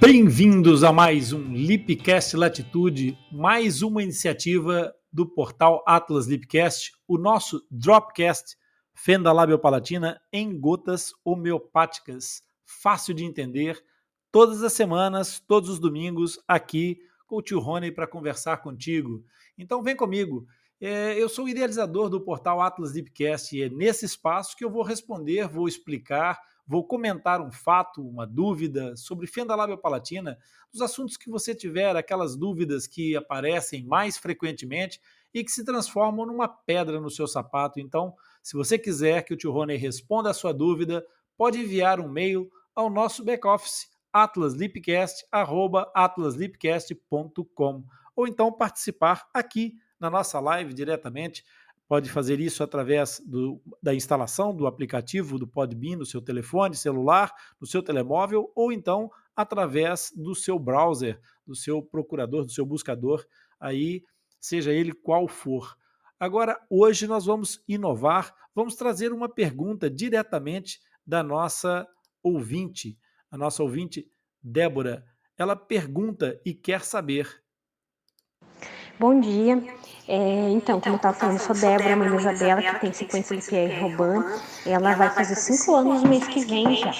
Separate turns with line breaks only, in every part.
Bem-vindos a mais um Lipcast Latitude, mais uma iniciativa do portal Atlas Lipcast, o nosso Dropcast Fenda Labiopalatina em gotas homeopáticas, fácil de entender, todas as semanas, todos os domingos, aqui com o tio Rony para conversar contigo. Então vem comigo. É, eu sou o idealizador do portal Atlas Lipcast e é nesse espaço que eu vou responder, vou explicar Vou comentar um fato, uma dúvida sobre fenda labiopalatina, os assuntos que você tiver, aquelas dúvidas que aparecem mais frequentemente e que se transformam numa pedra no seu sapato. Então, se você quiser que o tio Rony responda a sua dúvida, pode enviar um e-mail ao nosso back-office atlaslipcast.com ou então participar aqui na nossa live diretamente Pode fazer isso através do, da instalação do aplicativo do Podbean no seu telefone celular, no seu telemóvel, ou então através do seu browser, do seu procurador, do seu buscador, aí, seja ele qual for. Agora, hoje nós vamos inovar, vamos trazer uma pergunta diretamente da nossa ouvinte, a nossa ouvinte Débora. Ela pergunta e quer saber
Bom dia. É, então, como eu estava falando, eu sou Débora, mãe da Isabela, que tem sequência de Pierre Robin. Ela vai fazer cinco anos no mês que vem já.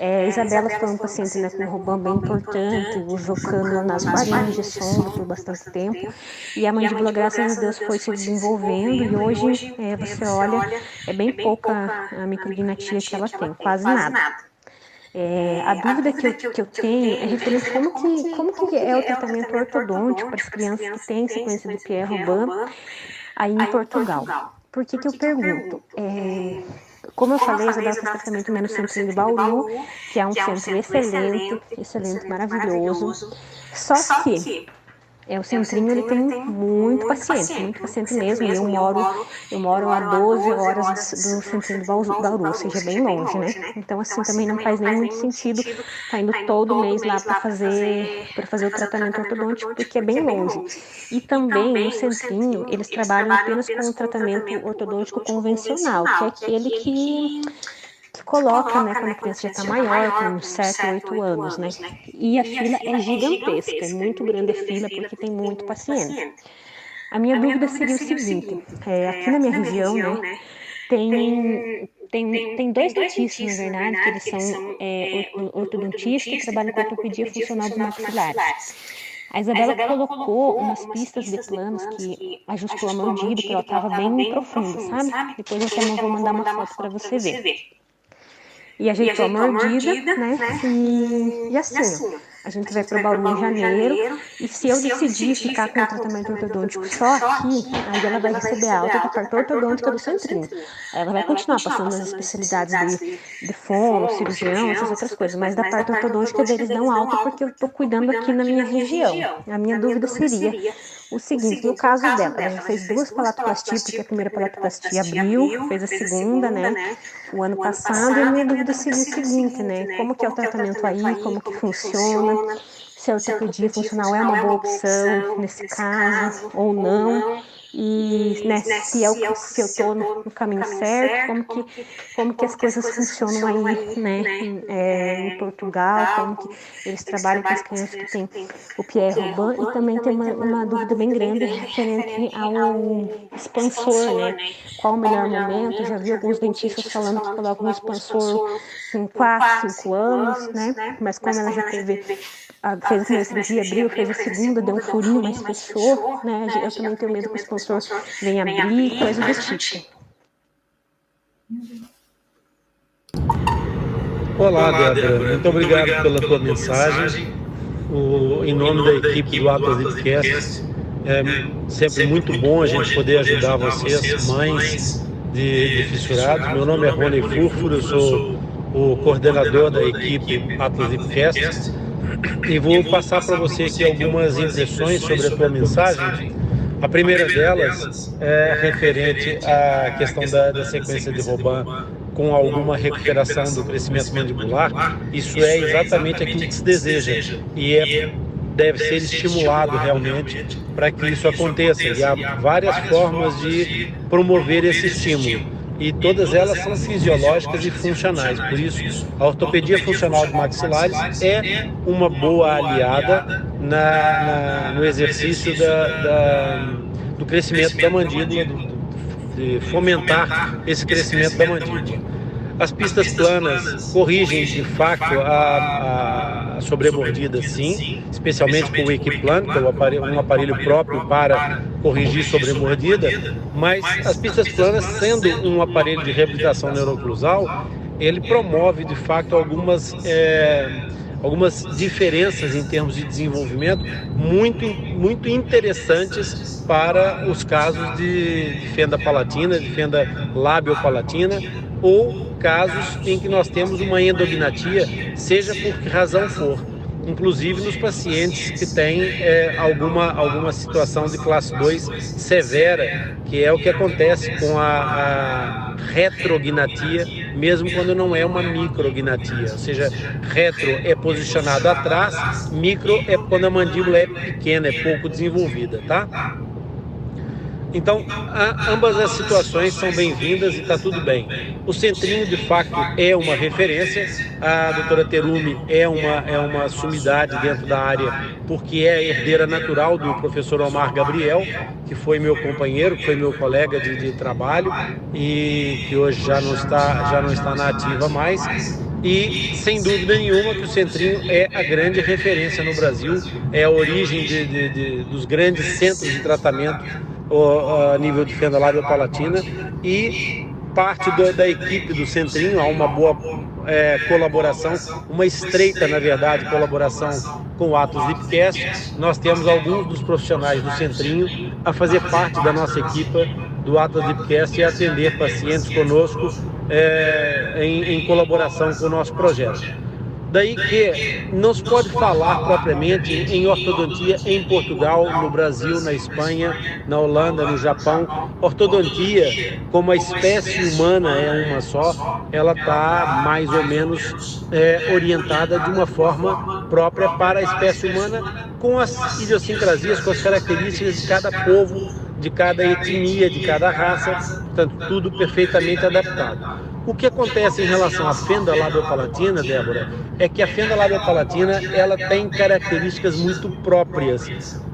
É, Isabela foi um paciente né, com Robin bem importante, usou cânula nas faringes, sonda por bastante tempo. E a mandíbula, graças a Deus, foi se desenvolvendo e hoje, é, você olha, é bem pouca a micrognatia que ela tem, quase nada. É, a, dúvida que eu, que eu tenho é referente a como que, como que é o tratamento ortodôntico para as crianças que têm sequência de Pierre Robin aí em Portugal. Por que, que eu pergunto? É, como eu falei, a Isabela faz tratamento menos centro de Bauru, que é um centro excelente, excelente, maravilhoso. Só que é, o centrinho ele tem muito paciente, muito paciente mesmo. Eu moro, eu moro a 12 horas do centrinho do Bauru, ou seja, bem longe, né? Então, assim, também não faz nem muito sentido estar tá indo todo mês lá para fazer, para fazer o tratamento ortodôntico, porque é bem longe. E também no centrinho, eles trabalham apenas com o tratamento ortodôntico convencional, que é aquele que que coloca, né, quando a criança já está maior, com 7, 8 anos, né? E a fila é gigantesca, é muito grande a fila porque tem muito paciente. A minha dúvida seria o seguinte, é, aqui na minha região, né, tem tem, tem dois dentistas, na verdade, que eles são é, ortodontistas que trabalham com ortopedia funcional dos maxilares. A Isabela colocou umas pistas de planos que ajustou a mandíbula, porque ela estava bem profunda, sabe? Depois eu também vou mandar uma foto para você ver. E a gente toma mordida, mordida, né? né? E, e, assim, e assim, a gente vai para o Bauru em janeiro, e se eu decidir ficar com o tratamento ortodôntico só aqui, aí ela vai receber alta da parte ortodôntica do centrinho. Ela vai continuar passando nas especialidades de, de fono, cirurgião, essas outras coisas, mas da parte ortodôntica deles dão alta porque eu estou cuidando aqui na minha região. A minha dúvida seria o seguinte, no caso dela, ela fez duas palatoplastias, porque a primeira palatoplastia abriu, fez a segunda, né, né, o ano passado, e a minha dúvida seria o seguinte, né, né? Como que é o tratamento aí, como que funciona, se a ortopedia funcional é uma boa opção nesse caso ou não e né, se, eu, se eu estou no, no, caminho certo, como que, como que as coisas funcionam aí né, em, é, em Portugal, como que eles trabalham com as crianças que têm o Pierre Robin e também tem uma, uma dúvida bem grande referente ao expansor, né? Qual o melhor momento? Já vi alguns dentistas falando que colocam um expansor com 4, 5 anos, né? Mas como ela já teve fez a primeira cirurgia, abriu, fez a segunda, deu um furinho, mas fechou, né? Eu também tenho medo que o sponsor venha abrir, coisa do tipo.
Olá, Débora. Muito obrigado pela tua mensagem. O, em nome da equipe do Atlas Podcast, é sempre muito bom a gente poder ajudar vocês, mães de, de fissurados. Meu nome é Rony Furfuro, eu sou o coordenador da equipe Atlas Podcast e vou passar para você aqui algumas impressões sobre a tua mensagem. A primeira delas é referente à questão da, da sequência de Robin com alguma recuperação do crescimento mandibular. Isso é exatamente aquilo que se deseja. e é, deve ser estimulado realmente para que isso aconteça. E há várias formas de promover esse estímulo e todas elas são fisiológicas e funcionais. Por isso, a ortopedia funcional de maxilares é uma boa aliada na, na, no exercício da, da, do crescimento da mandíbula, de fomentar esse crescimento da mandíbula. As pistas planas corrigem de fato a, a sobremordida, sim, especialmente com o Equiplan, que é um aparelho, um aparelho próprio para corrigir sobremordida, mas as pistas planas, sendo um aparelho de reabilitação neuroclusal, ele promove de fato algumas. É, algumas diferenças em termos de desenvolvimento muito, muito interessantes para os casos de, de fenda palatina, de fenda lábio-palatina ou casos em que nós temos uma endognatia, seja por que razão for, inclusive nos pacientes que têm é, alguma, alguma situação de classe 2 severa, que é o que acontece com a, a retrognatia, mesmo quando não é uma micrognatia, ou seja, retro é posicionado atrás, micro é quando a mandíbula é pequena, é pouco desenvolvida, tá? Então, a, ambas as situações são bem-vindas e está tudo bem. O Centrinho, de fato, é uma referência. A doutora Terumi é uma, é uma sumidade dentro da área, porque é a herdeira natural do professor Omar Gabriel, que foi meu companheiro, foi meu colega de, de trabalho e que hoje já não está, já não está na ativa mais. E sem dúvida nenhuma que o Centrinho é a grande referência no Brasil, é a origem de, de, de, dos grandes centros de tratamento a nível de fenda lábio palatina e parte do, da equipe do Centrinho há uma boa é, colaboração, uma estreita, na verdade, colaboração com o Atos Lipcast. Nós temos alguns dos profissionais do Centrinho a fazer parte da nossa equipa do Atos Lipcast e atender pacientes conosco é, em, em colaboração com o nosso projeto. Daí que não se pode falar propriamente em ortodontia em Portugal, no Brasil, na Espanha, na Holanda, no Japão. Ortodontia, como a espécie humana é uma só, ela está mais ou menos é, orientada de uma forma própria para a espécie humana, com as idiosincrasias, com as características de cada povo, de cada etnia, de cada raça, portanto, tudo perfeitamente adaptado. O que acontece em relação à fenda labiopalatina, Débora, é que a fenda labiopalatina ela tem características muito próprias.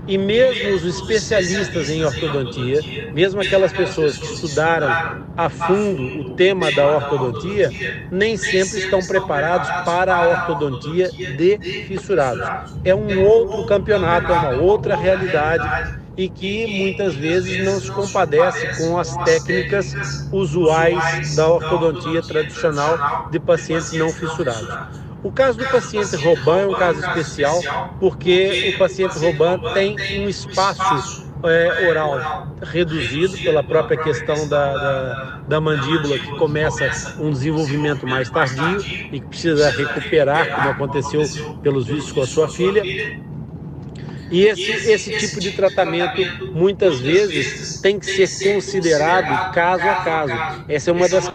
E mesmo os especialistas em ortodontia, mesmo aquelas pessoas que estudaram a fundo o tema da ortodontia, nem sempre estão preparados para a ortodontia de fissurados. É um outro campeonato, é uma outra realidade e que muitas vezes não se compadece com as técnicas usuais da ortodontia tradicional de pacientes não fissurados. O caso do paciente Robin é um caso especial porque o paciente Robin tem um espaço é, oral reduzido pela própria questão da, da, da, mandíbula que começa um desenvolvimento mais tardio e que precisa recuperar, como aconteceu pelos vistos com a sua filha. E esse, esse tipo de tratamento, muitas vezes, tem que ser considerado caso a caso. Essa é uma das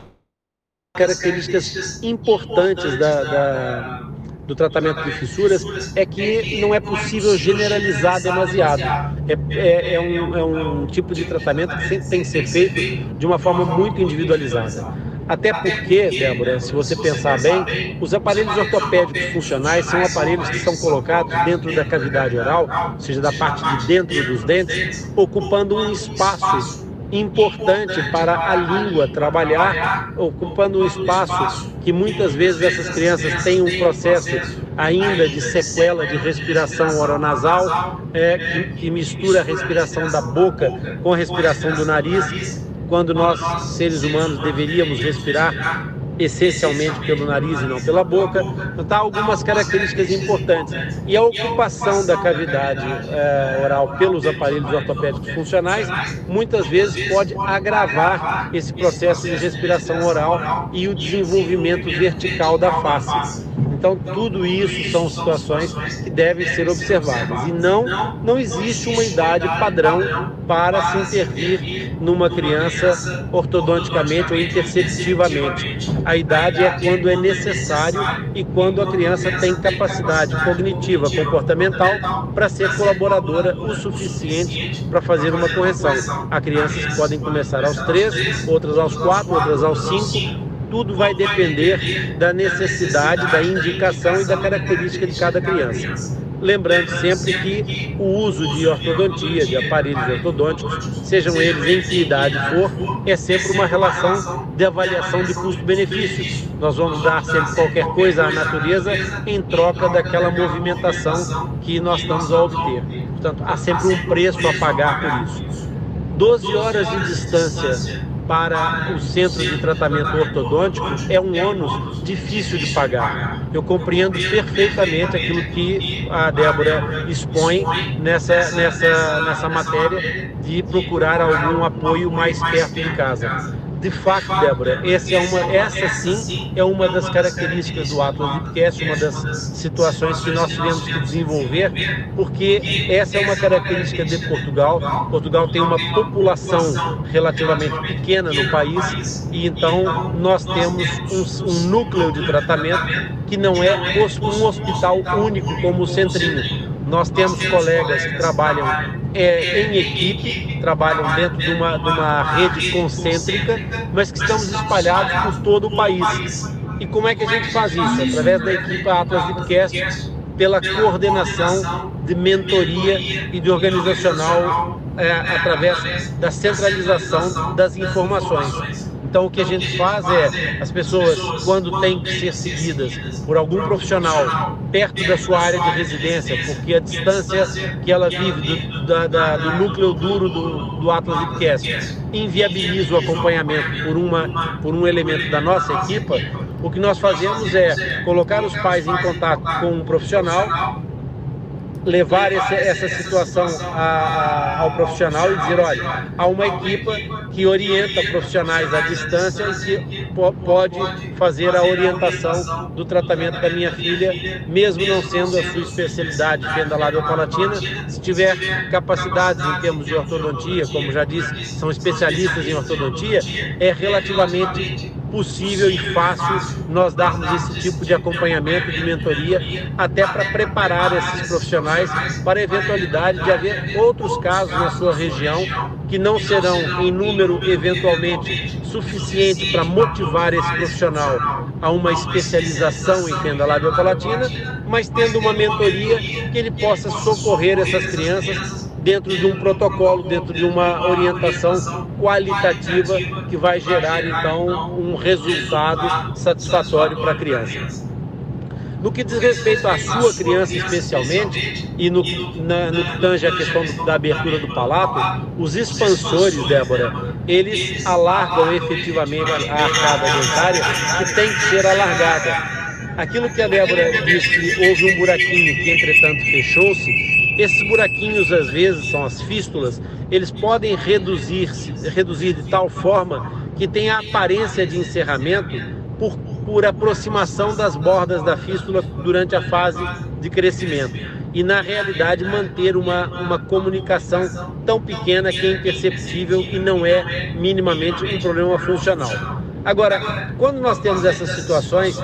características importantes da, da, do tratamento de fissuras, é que não é possível generalizar demasiado. É, é, é, um, é um tipo de tratamento que sempre tem que ser feito de uma forma muito individualizada. Até porque, Débora, se você pensar bem, os aparelhos ortopédicos funcionais são aparelhos que são colocados dentro da cavidade oral, ou seja, da parte de dentro dos dentes, ocupando um espaço importante para a língua trabalhar, ocupando um espaço que muitas vezes essas crianças têm um processo ainda de sequela de respiração oronasal, é, que, que mistura a respiração da boca com a respiração do nariz quando nós, seres humanos, deveríamos respirar essencialmente pelo nariz e não pela boca. Tá algumas características importantes. E a ocupação da cavidade é, oral pelos aparelhos ortopédicos funcionais muitas vezes pode agravar esse processo de respiração oral e o desenvolvimento vertical da face. Então, tudo isso são situações que devem ser observadas. E não, não existe uma idade padrão para se intervir numa criança ortodonticamente ou interceptivamente. A idade é quando é necessário e quando a criança tem capacidade cognitiva, comportamental para ser colaboradora o suficiente para fazer uma correção. Há crianças que podem começar aos três, outras aos quatro, outras aos cinco, tudo vai depender da necessidade, da indicação e da característica de cada criança. Lembrando sempre que o uso de ortodontia, de aparelhos ortodônticos, sejam eles em que idade for, é sempre uma relação de avaliação de custo-benefício. Nós vamos dar sempre qualquer coisa à natureza em troca daquela movimentação que nós estamos a obter. Portanto, há sempre um preço a pagar por isso. 12 horas de distância para o centro de tratamento ortodôntico é um ônus difícil de pagar. Eu compreendo perfeitamente aquilo que a Débora expõe nessa, nessa, nessa matéria de procurar algum apoio mais perto de casa. De fato, Débora, essa, é uma, essa sim é uma das características do Atlas Lipcast, uma das situações que nós tivemos que desenvolver, porque essa é uma característica de Portugal. Portugal tem uma população relativamente pequena no país e então nós temos um, um núcleo de tratamento que não é um hospital único como o Centrinho. Nós temos colegas que trabalham é, em equipe, trabalham dentro de uma, de uma rede concêntrica, mas que estamos espalhados por todo o país. E como é que a gente faz isso? Através da equipe Atlas Deepcast, pela coordenação de mentoria e de organizacional é, através da centralização das informações. Então, o que a gente faz é, as pessoas, quando têm que ser seguidas por algum profissional perto da sua área de residência, porque a distância que ela vive do, da, da, do núcleo duro do, do Atlas Ipcast inviabiliza o acompanhamento por, uma, por um elemento da nossa equipa, o que nós fazemos é colocar os pais em contato com um profissional levar esse, essa situação a, a, ao profissional e dizer, olha, há uma equipa que orienta profissionais à distância e que pode fazer a orientação do tratamento da minha filha, mesmo não sendo a sua especialidade fenda labiopalatina, se tiver capacidades em termos de ortodontia, como já disse, são especialistas em ortodontia, é relativamente possível e fácil nós darmos esse tipo de acompanhamento, de mentoria, até para preparar esses profissionais para a eventualidade de haver outros casos na sua região que não serão em número eventualmente suficiente para motivar esse profissional a uma especialização em fenda labiopalatina, mas tendo uma mentoria que ele possa socorrer essas crianças dentro de um protocolo, dentro de uma orientação qualitativa que vai gerar então um resultado satisfatório para a criança. No que diz respeito à sua criança especialmente, e no, na, no que tange a questão do, da abertura do palato, os expansores, Débora, eles alargam efetivamente a arcada dentária que tem que ser alargada. Aquilo que a Débora disse que houve um buraquinho que entretanto fechou-se, esses buraquinhos, às vezes, são as fístulas, eles podem reduzir, reduzir de tal forma que tem a aparência de encerramento por, por aproximação das bordas da fístula durante a fase de crescimento. E, na realidade, manter uma, uma comunicação tão pequena que é imperceptível e não é minimamente um problema funcional. Agora, quando nós temos essas situações,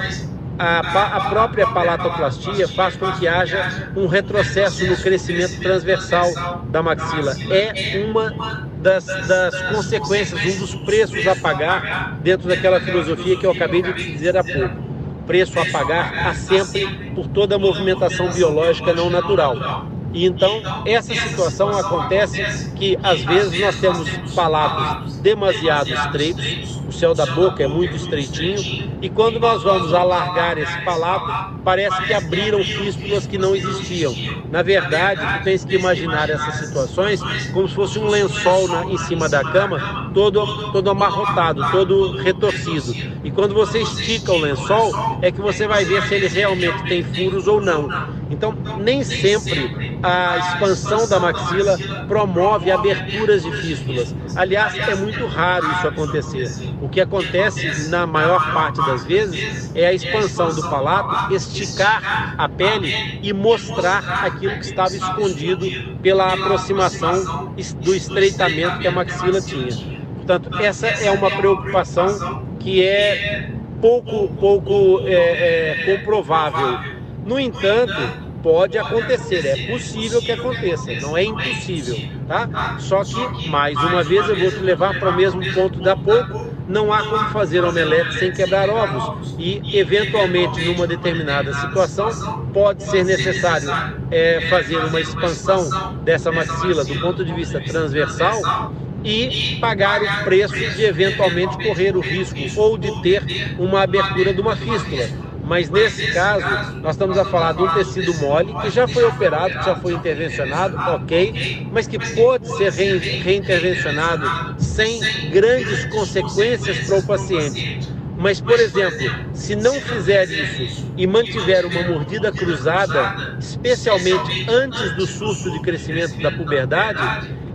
a, a própria palatoplastia faz com que haja um retrocesso no crescimento transversal da maxila. É uma das, das, consequências, um dos preços a pagar dentro daquela filosofia que eu acabei de te dizer há pouco. Preço a pagar há sempre por toda a movimentação biológica não natural. E então essa situação acontece que às vezes nós temos palatos demasiado estreitos, o céu da boca é muito estreitinho e quando nós vamos alargar esse palato, parece que abriram fístulas que não existiam. Na verdade, tu tens que imaginar essas situações como se fosse um lençol na, em cima da cama, todo, todo amarrotado, todo retorcido. E quando você estica o lençol, é que você vai ver se ele realmente tem furos ou não. Então, nem sempre a expansão da maxila promove aberturas de fístulas. Aliás, é muito raro isso acontecer. O que acontece na maior parte das vezes é a expansão do palato, esticar a pele e mostrar aquilo que estava escondido pela aproximação do estreitamento que a maxila tinha. Portanto, essa é uma preocupação que é pouco, pouco é, é, comprovável. No entanto, pode acontecer, é possível que aconteça, não é impossível, tá? Só que, mais uma vez, eu vou te levar para o mesmo ponto da pouco, não há como fazer omelete sem quebrar ovos e, eventualmente, numa determinada situação, pode ser necessário é, fazer uma expansão dessa maxila do ponto de vista transversal e pagar o preço de eventualmente correr o risco ou de ter uma abertura de uma fístula mas nesse caso nós estamos a falar de um tecido mole que já foi operado, que já foi intervencionado, ok, mas que pode ser reintervencionado sem grandes consequências para o paciente. Mas, por exemplo, se não fizer isso e mantiver uma mordida cruzada, especialmente antes do surto de crescimento da puberdade,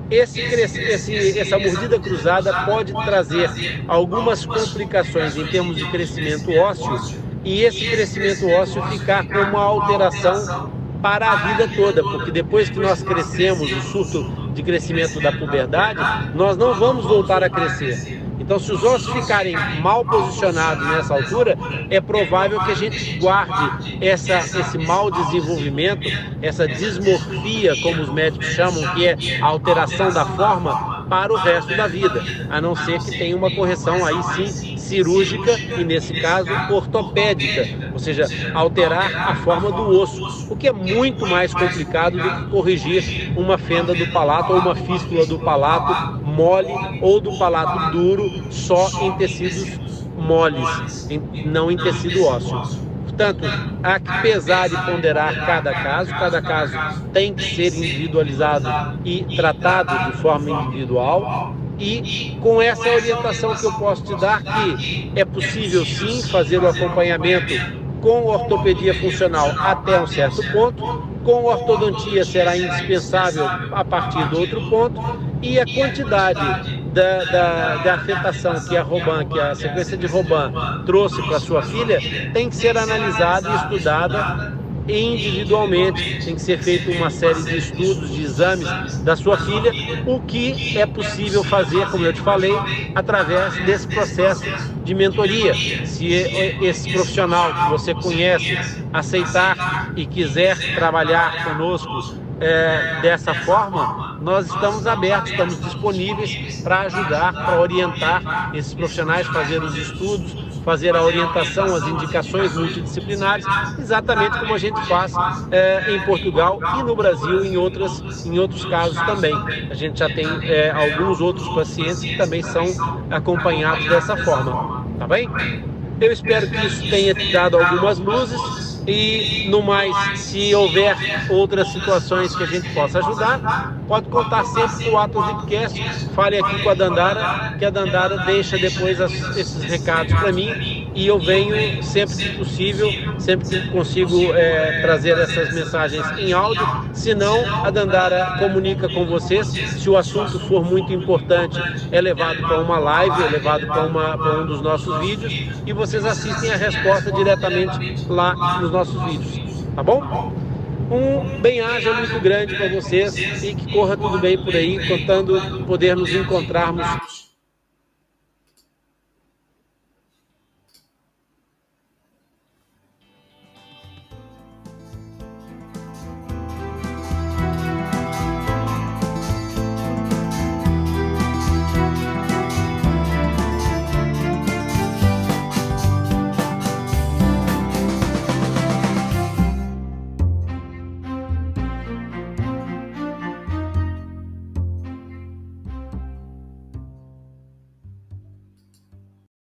esse, esse, essa mordida cruzada pode trazer algumas complicações em termos de crescimento ósseo e esse crescimento ósseo ficar com uma alteração para a vida toda, porque depois que nós crescemos o surto de crescimento da puberdade, nós não vamos voltar a crescer. Então, se os ossos ficarem mal posicionados nessa altura, é provável que a gente guarde essa, esse mau desenvolvimento, essa dismorfia, como os médicos chamam, que é a alteração da forma, para o resto da vida, a não ser que tenha uma correção aí sim cirúrgica e, nesse caso, ortopédica, ou seja, alterar a forma do osso, o que é muito mais complicado do que corrigir uma fenda do palato ou uma fístula do palato mole ou do palato duro só em tecidos moles, não em tecido ósseo. Portanto, há que pesar e ponderar cada caso, cada caso tem que ser individualizado e tratado de forma individual. E com essa orientação que eu posso te dar, que é possível sim fazer o acompanhamento com ortopedia funcional até um certo ponto, com ortodontia será indispensável a partir do outro ponto, e a quantidade da, da, da afetação que a Roban, que a sequência de Roban trouxe para sua filha, tem que ser analisada e estudada individualmente. Tem que ser feita uma série de estudos, de exames da sua filha, o que é possível fazer, como eu te falei, através desse processo de mentoria. Se esse profissional que você conhece aceitar e quiser trabalhar conosco é, dessa forma, nós estamos abertos, estamos disponíveis para ajudar, para orientar esses profissionais, fazer os estudos, fazer a orientação, as indicações multidisciplinares, exatamente como a gente faz é, em Portugal e no Brasil em, outras, em outros casos também. A gente já tem é, alguns outros pacientes que também são acompanhados dessa forma, tá bem? Eu espero que isso tenha te dado algumas luzes e no mais, se houver outras situações que a gente possa ajudar, pode contar sempre com o Atos Lipcast. Fale aqui com a Dandara, que a Dandara deixa depois as, esses recados para mim e eu venho sempre que possível, sempre que consigo é, trazer essas mensagens em áudio. Se não, a Dandara comunica com vocês. Se o assunto for muito importante, é levado para uma live, é levado para um dos nossos vídeos e vocês assistem a resposta diretamente lá nos nossos vídeos, tá bom? Um bem-aja muito grande para vocês e que corra tudo bem por aí, contando poder nos encontrarmos